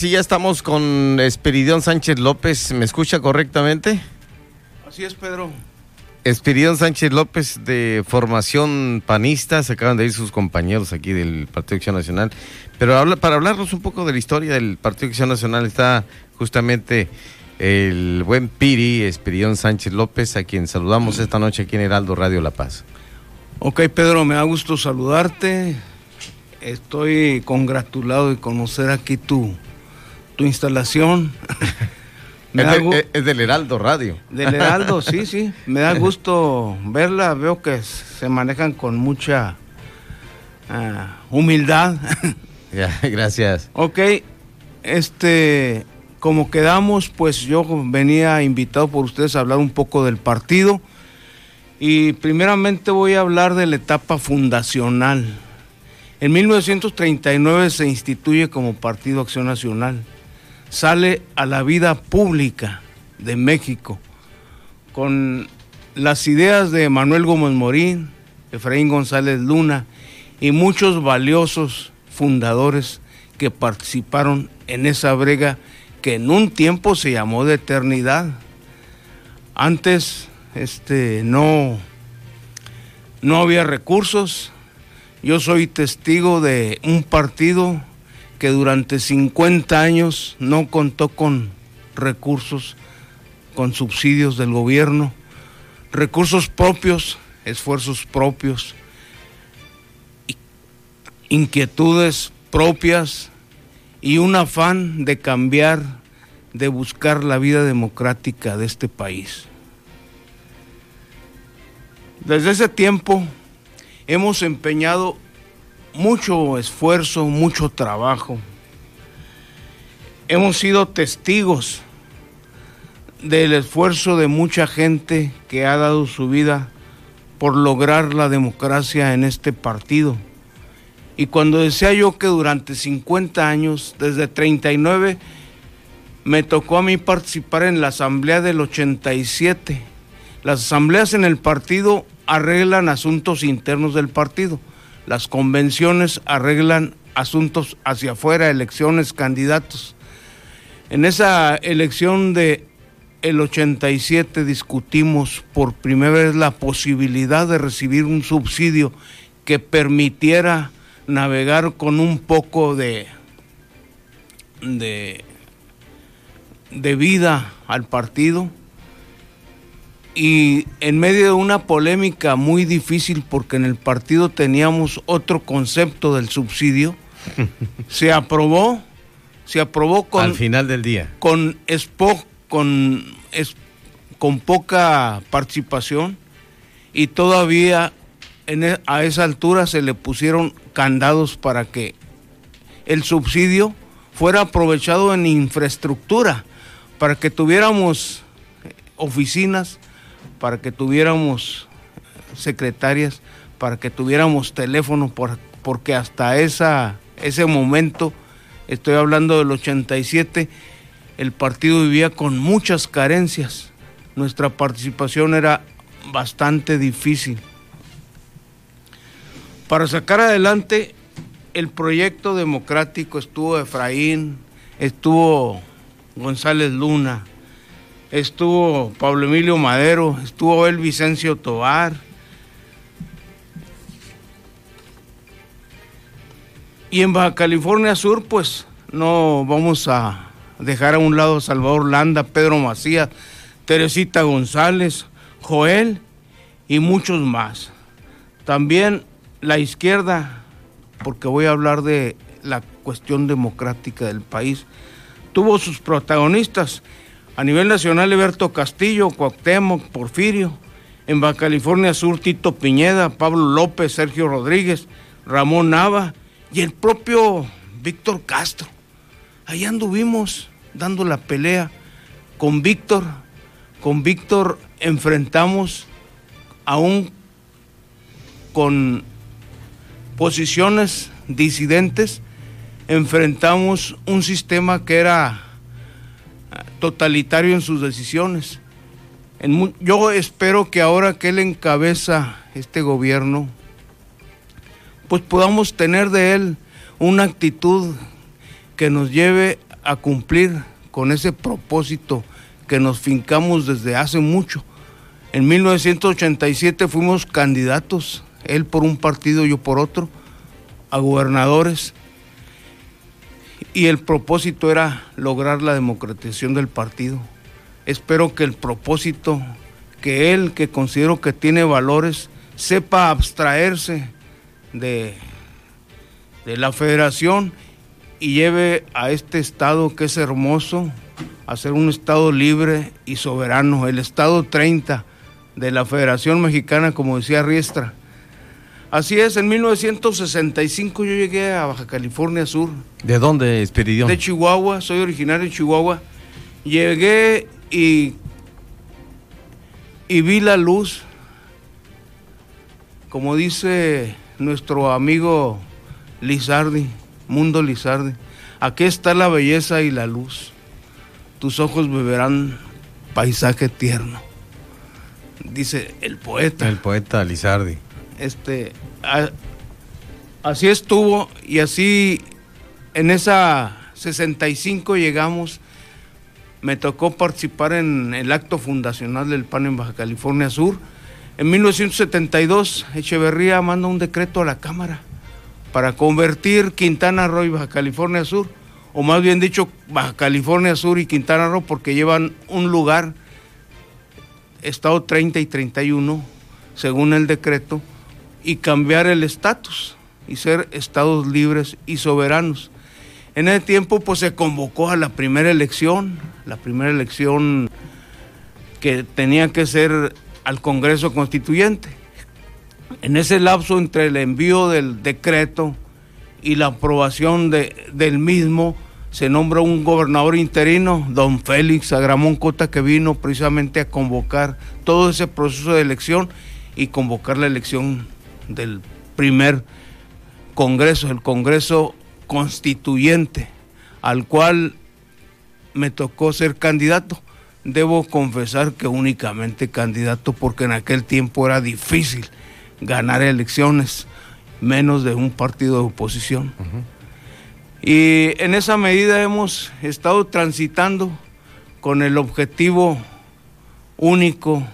Sí, ya estamos con Espiridión Sánchez López. ¿Me escucha correctamente? Así es, Pedro. Espiridión Sánchez López de formación panista, se acaban de ir sus compañeros aquí del Partido Acción Nacional. Pero habla, para hablarnos un poco de la historia del Partido Acción Nacional está justamente el buen Piri, Espiridión Sánchez López, a quien saludamos esta noche aquí en Heraldo Radio La Paz. Ok, Pedro, me da gusto saludarte. Estoy congratulado de conocer aquí tu, tu instalación. Me es, de, es, del Heraldo Radio. Del Heraldo, sí, sí. Me da gusto verla. Veo que se manejan con mucha uh, humildad. Ya, gracias. Ok, este, como quedamos, pues yo venía invitado por ustedes a hablar un poco del partido. Y primeramente voy a hablar de la etapa fundacional. En 1939 se instituye como Partido Acción Nacional sale a la vida pública de México con las ideas de Manuel Gómez Morín, Efraín González Luna y muchos valiosos fundadores que participaron en esa brega que en un tiempo se llamó de eternidad. Antes este, no, no había recursos. Yo soy testigo de un partido que durante 50 años no contó con recursos, con subsidios del gobierno, recursos propios, esfuerzos propios, inquietudes propias y un afán de cambiar, de buscar la vida democrática de este país. Desde ese tiempo hemos empeñado mucho esfuerzo, mucho trabajo. Hemos sido testigos del esfuerzo de mucha gente que ha dado su vida por lograr la democracia en este partido. Y cuando decía yo que durante 50 años, desde 39, me tocó a mí participar en la asamblea del 87. Las asambleas en el partido arreglan asuntos internos del partido las convenciones arreglan asuntos hacia afuera, elecciones, candidatos. En esa elección de el 87 discutimos por primera vez la posibilidad de recibir un subsidio que permitiera navegar con un poco de, de, de vida al partido y en medio de una polémica muy difícil porque en el partido teníamos otro concepto del subsidio, se aprobó, se aprobó con al final del día. con con con poca participación y todavía e, a esa altura se le pusieron candados para que el subsidio fuera aprovechado en infraestructura, para que tuviéramos oficinas, para que tuviéramos secretarias, para que tuviéramos teléfono, porque hasta esa, ese momento, estoy hablando del 87, el partido vivía con muchas carencias. Nuestra participación era bastante difícil. Para sacar adelante el proyecto democrático estuvo Efraín, estuvo González Luna, estuvo Pablo Emilio Madero, estuvo el Vicencio Tobar. Y en Baja California Sur, pues no vamos a dejar a un lado Salvador Landa, Pedro Macías, Teresita González, Joel y muchos más. También la izquierda, porque voy a hablar de la cuestión democrática del país, tuvo sus protagonistas a nivel nacional, Eberto Castillo, Cuauhtémoc, Porfirio. En Baja California Sur, Tito Piñeda, Pablo López, Sergio Rodríguez, Ramón Nava y el propio Víctor Castro. Ahí anduvimos dando la pelea con Víctor. Con Víctor enfrentamos aún con posiciones disidentes, enfrentamos un sistema que era totalitario en sus decisiones. yo espero que ahora que él encabeza este gobierno, pues podamos tener de él una actitud que nos lleve a cumplir con ese propósito que nos fincamos desde hace mucho. En 1987 fuimos candidatos, él por un partido, yo por otro, a gobernadores. Y el propósito era lograr la democratización del partido. Espero que el propósito, que él, que considero que tiene valores, sepa abstraerse de, de la federación y lleve a este estado que es hermoso a ser un estado libre y soberano, el estado 30 de la Federación Mexicana, como decía Riestra. Así es, en 1965 yo llegué a Baja California Sur. ¿De dónde, Espiridión? De Chihuahua, soy originario de Chihuahua. Llegué y, y vi la luz, como dice nuestro amigo Lizardi, Mundo Lizardi. Aquí está la belleza y la luz. Tus ojos beberán paisaje tierno. Dice el poeta. El poeta Lizardi. Este, así estuvo y así en esa 65 llegamos. Me tocó participar en el acto fundacional del PAN en Baja California Sur. En 1972, Echeverría manda un decreto a la Cámara para convertir Quintana Roo y Baja California Sur, o más bien dicho, Baja California Sur y Quintana Roo, porque llevan un lugar, Estado 30 y 31, según el decreto, y cambiar el estatus y ser estados libres y soberanos. En ese tiempo pues se convocó a la primera elección, la primera elección que tenía que ser al Congreso Constituyente. En ese lapso entre el envío del decreto y la aprobación de, del mismo, se nombra un gobernador interino, don Félix Agramón Cota, que vino precisamente a convocar todo ese proceso de elección y convocar la elección del primer Congreso, el Congreso Constituyente, al cual me tocó ser candidato. Debo confesar que únicamente candidato porque en aquel tiempo era difícil ganar elecciones, menos de un partido de oposición. Y en esa medida hemos estado transitando con el objetivo único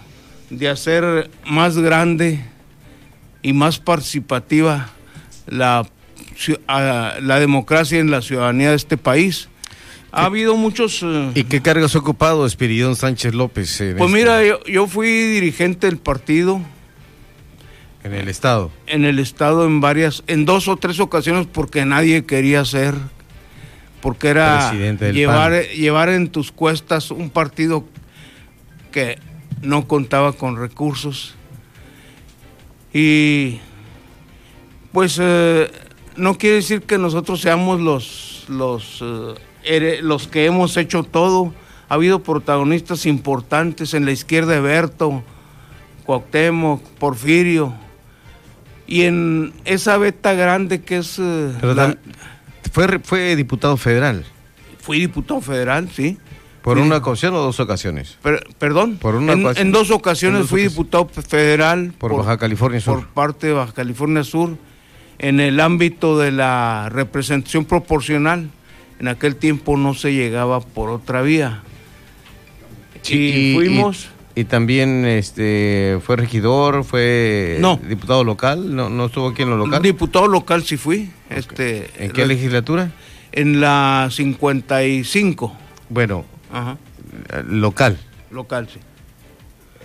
de hacer más grande y más participativa la, la democracia en la ciudadanía de este país. Ha habido muchos... Eh, ¿Y qué cargos ha ocupado Espiridón Sánchez López? pues este mira, yo, yo, fui dirigente del partido. ¿En el Estado? En el Estado en varias, en dos o tres ocasiones porque nadie quería ser, porque era llevar, llevar en tus cuestas un partido que no contaba con recursos. Y pues eh, no quiere decir que nosotros seamos los, los eh, los que hemos hecho todo. Ha habido protagonistas importantes en la izquierda, Berto, Cuauhtémoc, Porfirio. Y en esa beta grande que es... Eh, fue, fue diputado federal. Fui diputado federal, sí. ¿Por una ocasión o dos ocasiones? perdón. Por una en, en, dos ocasiones fui diputado federal. Por, Baja California Sur. Por parte de Baja California Sur, en el ámbito de la representación proporcional en aquel tiempo no se llegaba por otra vía. Y, fuimos... Y, también este fue regidor, fue diputado local, no, no estuvo aquí en lo local. Diputado local sí fui. Este, ¿En qué legislatura? En la 55. Bueno, local. Local, sí.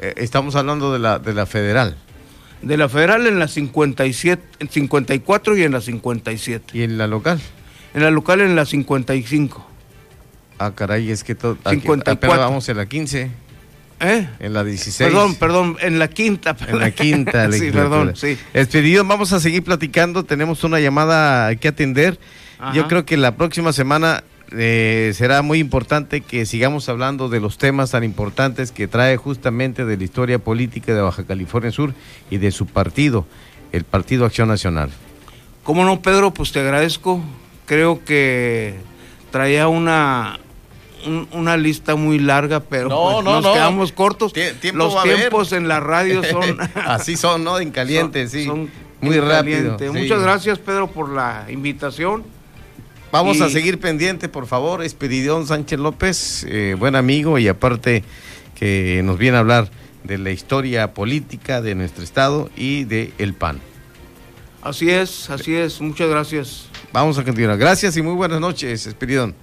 Eh, estamos hablando de la, de la federal. De la federal en la 57, en 54 y en la 57. ¿Y en la local? En la local en la 55. Ah, caray, es que todo. Apenas vamos en la 15. ¿Eh? En la 16. Perdón, perdón, en la quinta. En la quinta. sí, perdón, sí. Expedido, vamos a seguir platicando. Tenemos una llamada que atender. Yo creo que la próxima semana eh, será muy importante que sigamos hablando de los temas tan importantes que trae justamente de la historia política de Baja California Sur y de su partido, el Partido Acción Nacional. ¿Cómo no, Pedro? Pues te agradezco creo que traía una una lista muy larga, pero pues nos quedamos cortos. Los tiempos en la radio son así son, ¿no? En caliente, sí. muy rápido. Muchas gracias, Pedro, por la invitación. Vamos a seguir pendiente, por favor. Esperidión Sánchez López, eh, buen amigo y aparte que nos viene a hablar de la historia política de nuestro estado y de el PAN. Así es, así es. Muchas gracias. Vamos a continuar. Gracias y muy buenas noches, Espiridón.